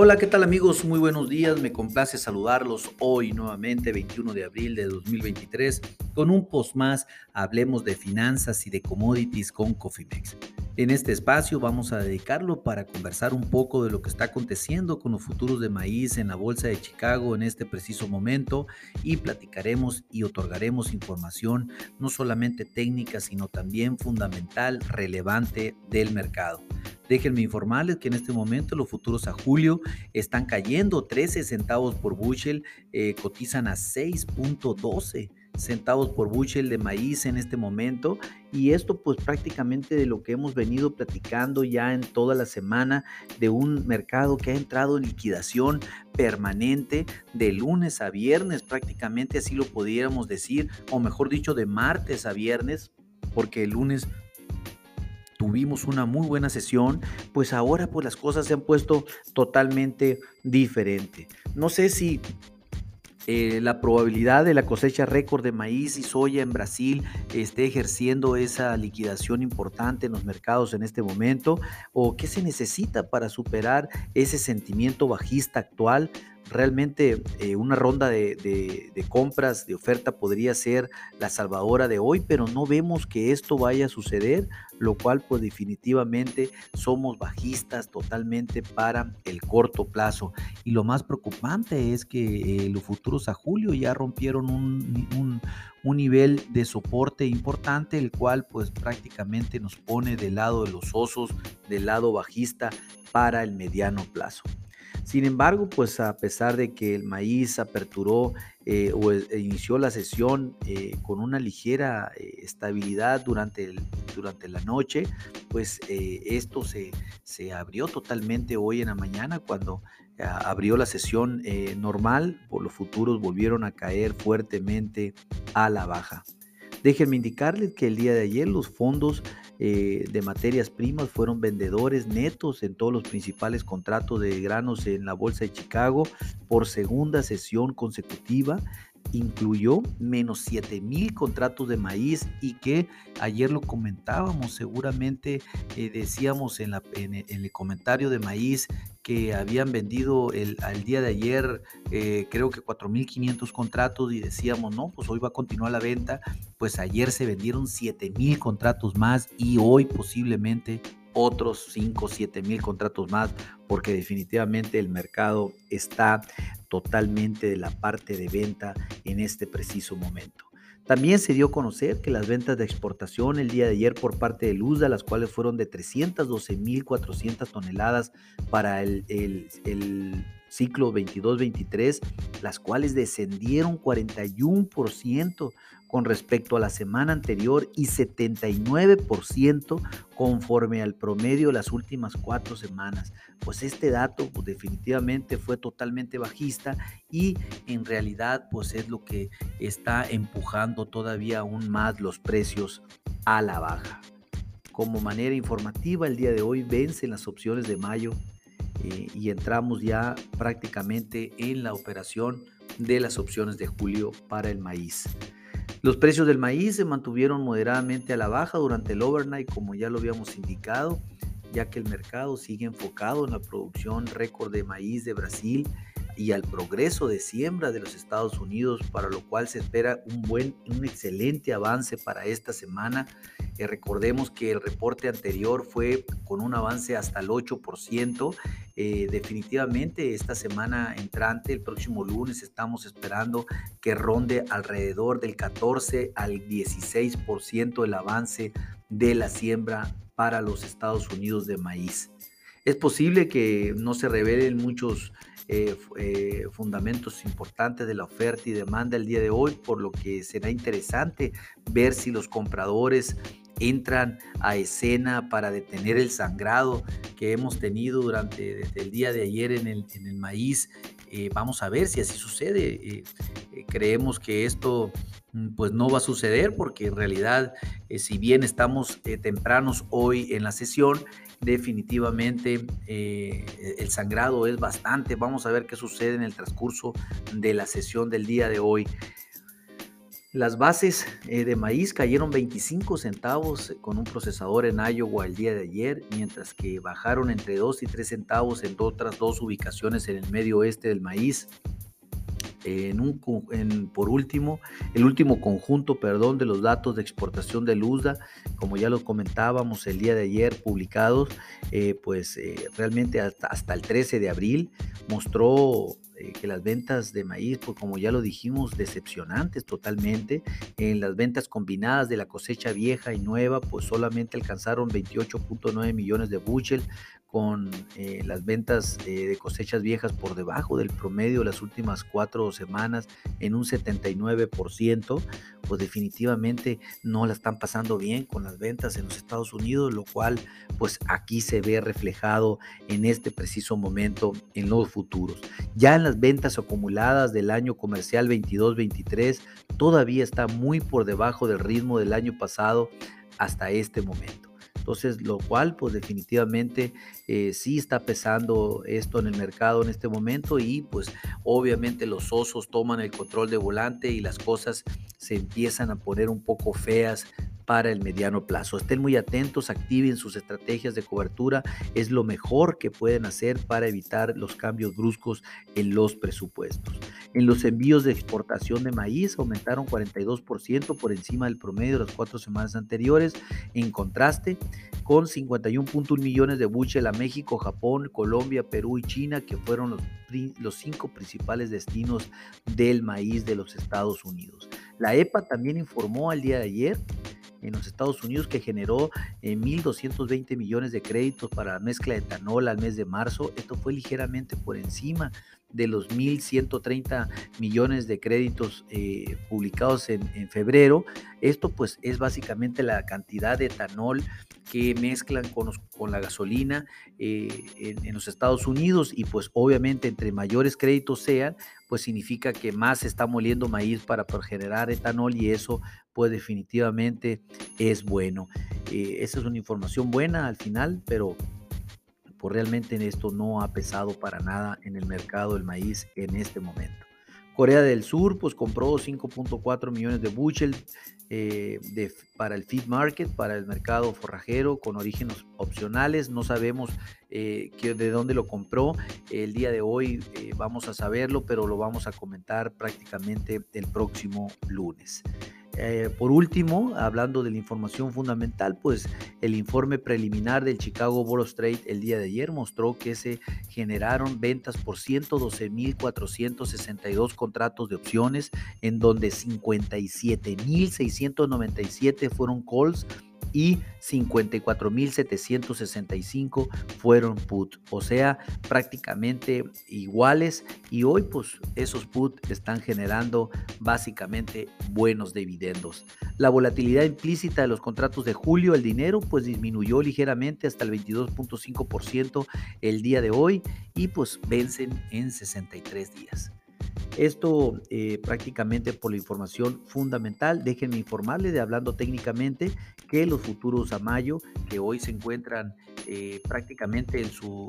Hola, ¿qué tal amigos? Muy buenos días, me complace saludarlos hoy nuevamente, 21 de abril de 2023, con un post más, hablemos de finanzas y de commodities con Cofimex. En este espacio vamos a dedicarlo para conversar un poco de lo que está aconteciendo con los futuros de maíz en la Bolsa de Chicago en este preciso momento y platicaremos y otorgaremos información no solamente técnica, sino también fundamental, relevante del mercado. Déjenme informarles que en este momento los futuros a julio están cayendo 13 centavos por bushel, eh, cotizan a 6.12 centavos por bushel de maíz en este momento y esto pues prácticamente de lo que hemos venido platicando ya en toda la semana de un mercado que ha entrado en liquidación permanente de lunes a viernes prácticamente así lo pudiéramos decir o mejor dicho de martes a viernes porque el lunes tuvimos una muy buena sesión, pues ahora pues las cosas se han puesto totalmente diferente. No sé si eh, la probabilidad de la cosecha récord de maíz y soya en Brasil esté ejerciendo esa liquidación importante en los mercados en este momento o qué se necesita para superar ese sentimiento bajista actual realmente eh, una ronda de, compras, de oferta podría ser la salvadora de hoy, pero no vemos que esto vaya a suceder, lo cual pues definitivamente somos bajistas totalmente para el corto plazo. Y lo más preocupante es que eh, los futuros a julio ya rompieron un, un nivel de soporte importante, el cual pues prácticamente nos pone del lado de los osos, del lado bajista para el mediano plazo. Sin embargo, pues a pesar de que el maíz aperturó eh, o e, e inició la sesión eh, con una ligera eh, estabilidad durante, durante la noche, pues esto se, se, abrió totalmente hoy en la mañana cuando abrió la sesión normal, por los futuros volvieron a caer fuertemente a la baja. Déjenme indicarles que el día de ayer los fondos eh, de materias primas fueron vendedores netos en todos los principales contratos de granos en la Bolsa de Chicago por segunda sesión consecutiva incluyó menos 7 mil contratos de maíz y que ayer lo comentábamos, seguramente eh, decíamos en, el comentario de maíz que habían vendido el, al día de ayer eh, creo que 4.500 contratos y decíamos, no, pues hoy va a continuar la venta, pues ayer se vendieron 7.000 contratos más y hoy posiblemente otros 5 o 7 mil contratos más, porque definitivamente el mercado está totalmente de la parte de venta en este preciso momento. También se dio a conocer que las ventas de exportación el día de ayer por parte de Luzda, las cuales fueron de 312.400 toneladas para el, el ciclo 22-23, las cuales descendieron 41% con respecto a la semana anterior y 79% conforme al promedio de las últimas cuatro semanas. Pues este dato pues, definitivamente fue totalmente bajista y en realidad pues es lo que está empujando todavía aún más los precios a la baja. Como manera informativa, el día de hoy vencen las opciones de mayo eh, y entramos ya prácticamente en la operación de las opciones de julio para el maíz. Los precios del maíz se mantuvieron moderadamente a la baja durante el overnight, como ya lo habíamos indicado, ya que el mercado sigue enfocado en la producción récord de maíz de Brasil y al progreso de siembra de los Estados Unidos, para lo cual se espera un buen, un excelente avance para esta semana. Eh, recordemos que el reporte anterior fue con un avance hasta el 8%. Eh, definitivamente esta semana entrante, el próximo lunes, estamos esperando que ronde alrededor del 14 al 16% el avance de la siembra para los Estados Unidos de maíz. Es posible que no se revelen muchos eh, eh, fundamentos importantes de la oferta y demanda el día de hoy, por lo que será interesante ver si los compradores entran a escena para detener el sangrado que hemos tenido durante desde el día de ayer en el, maíz. Eh, vamos a ver si así sucede. creemos que esto mm, pues no va a suceder porque en realidad si bien estamos tempranos hoy en la sesión, definitivamente eh, el sangrado es bastante. Vamos a ver qué sucede en el transcurso de la sesión del día de hoy. Las bases eh, de maíz cayeron 25 centavos con un procesador en Iowa el día de ayer, mientras que bajaron entre 2 y 3 centavos en otras dos ubicaciones en el medio oeste del maíz. En un, por último, el último conjunto, perdón, de los datos de exportación de Luzda, como ya lo comentábamos el día de ayer publicados, eh, pues eh, realmente hasta, hasta el 13 de abril mostró eh, que las ventas de maíz, pues como ya lo dijimos, decepcionantes totalmente. En las ventas combinadas de la cosecha vieja y nueva, pues solamente alcanzaron 28.9 millones de bushel, con eh, las ventas eh, de cosechas viejas por debajo del promedio de las últimas cuatro semanas en un 79%, pues definitivamente no la están pasando bien con las ventas en los Estados Unidos, lo cual pues aquí se ve reflejado en este preciso momento en los futuros. Ya en las ventas acumuladas del año comercial 22-23 todavía está muy por debajo del ritmo del año pasado hasta este momento. Entonces, lo cual, pues definitivamente eh, sí está pesando esto en el mercado en este momento y pues obviamente los osos toman el control de volante y las cosas se empiezan a poner un poco feas para el mediano plazo. Estén muy atentos, activen sus estrategias de cobertura, es lo mejor que pueden hacer para evitar los cambios bruscos en los presupuestos. En los envíos de exportación de maíz aumentaron 42% por encima del promedio de las cuatro semanas anteriores, en contraste con 51.1 millones de bushel a México, Japón, Colombia, Perú y China, que fueron los, los cinco principales destinos del maíz de los Estados Unidos. La EPA también informó al día de ayer en los Estados Unidos que generó 1.220 eh, millones de créditos para la mezcla de etanol al mes de marzo. Esto fue ligeramente por encima de los 1.130 millones de créditos eh, publicados en, febrero. Esto pues es básicamente la cantidad de etanol que mezclan con, con la gasolina eh, en, en, los Estados Unidos y pues obviamente entre mayores créditos sean, pues significa que más se está moliendo maíz para generar etanol y eso pues definitivamente es bueno. Eh, esa es una información buena al final, pero pues realmente esto no ha pesado para nada en el mercado del maíz en este momento. Corea del Sur pues compró 5.4 millones de bushel eh, para el feed market, para el mercado forrajero con orígenes opcionales. No sabemos eh, de dónde lo compró. El día de hoy eh, vamos a saberlo, pero lo vamos a comentar prácticamente el próximo lunes. Eh, por último, hablando de la información fundamental, pues el informe preliminar del Chicago Board Trade el día de ayer mostró que se generaron ventas por 112.462 contratos de opciones, en donde 57.697 fueron calls y 54.765 fueron put, o sea, prácticamente iguales y hoy pues esos put están generando básicamente buenos dividendos. La volatilidad implícita de los contratos de julio, el dinero pues disminuyó ligeramente hasta el 22.5% el día de hoy y pues vencen en 63 días. Esto eh, prácticamente por la información fundamental. Déjenme informarles de hablando técnicamente que los futuros a mayo, que hoy se encuentran eh, prácticamente en su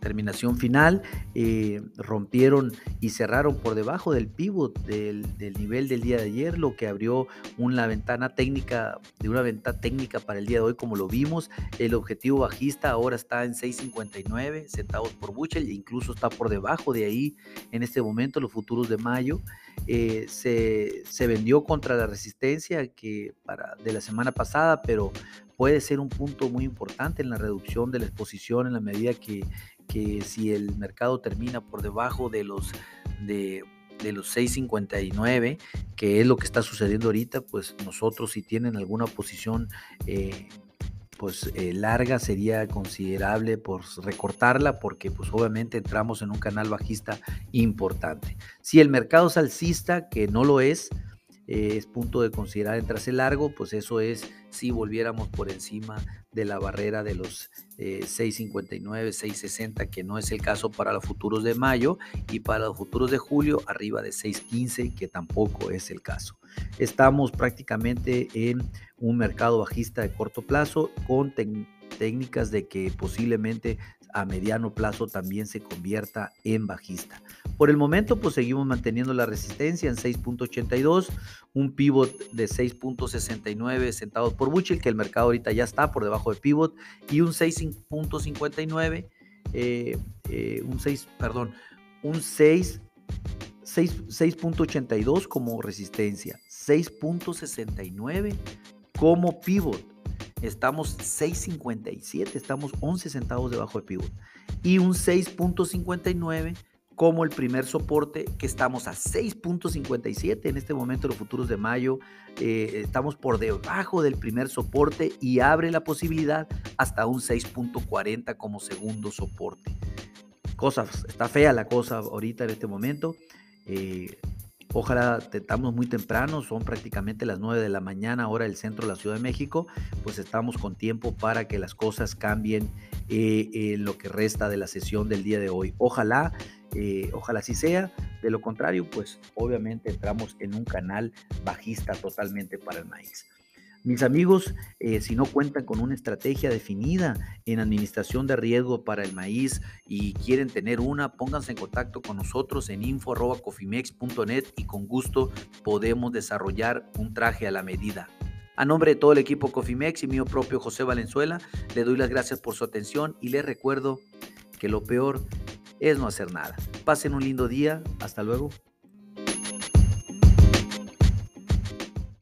terminación final, eh, rompieron y cerraron por debajo del pivot del, nivel del día de ayer, lo que abrió una ventana técnica, de una ventana técnica para el día de hoy, como lo vimos. El objetivo bajista ahora está en 6.59 centavos por bushel, e incluso está por debajo de ahí en este momento los futuros de mayo. Eh, se, se, vendió contra la resistencia que para, de la semana pasada, pero puede ser un punto muy importante en la reducción de la exposición en la medida que, que si el mercado termina por debajo de los de, de los 6.59, que es lo que está sucediendo ahorita, pues nosotros si tienen alguna posición eh, pues eh, larga sería considerable por recortarla porque pues obviamente entramos en un canal bajista importante. Si el mercado es alcista, que no lo es, eh, es punto de considerar entrarse largo, pues eso es si volviéramos por encima de la barrera de los 6.59, eh, 6.60, que no es el caso para los futuros de mayo, y para los futuros de julio arriba de 6.15, que tampoco es el caso. Estamos prácticamente en un mercado bajista de corto plazo con técnicas de que posiblemente a mediano plazo también se convierta en bajista. Por el momento, pues seguimos manteniendo la resistencia en 6.82, un pivot de 6.69 centavos por bushel, que el mercado ahorita ya está por debajo de pivot, y un 6.59, eh, eh, un 6, perdón, un 6 6.82 como resistencia, 6.69 como pivot. Estamos 6.57, estamos 11 centavos debajo de pivot. Y un 6.59 como el primer soporte, que estamos a 6.57 en este momento, los futuros de mayo, eh, estamos por debajo del primer soporte y abre la posibilidad hasta un 6.40 como segundo soporte. Cosas, está fea la cosa ahorita en este momento. Eh, ojalá estamos muy temprano, son prácticamente las 9 de la mañana, hora del centro de la Ciudad de México, pues estamos con tiempo para que las cosas cambien eh, en lo que resta de la sesión del día de hoy. Ojalá, eh, ojalá así sea. De lo contrario, pues obviamente entramos en un canal bajista totalmente para el maíz. Mis amigos, eh, si no cuentan con una estrategia definida en administración de riesgo para el maíz y quieren tener una, pónganse en contacto con nosotros en info.cofimex.net y con gusto podemos desarrollar un traje a la medida. A nombre de todo el equipo Cofimex y mío propio José Valenzuela, le doy las gracias por su atención y les recuerdo que lo peor es no hacer nada. Pasen un lindo día. Hasta luego.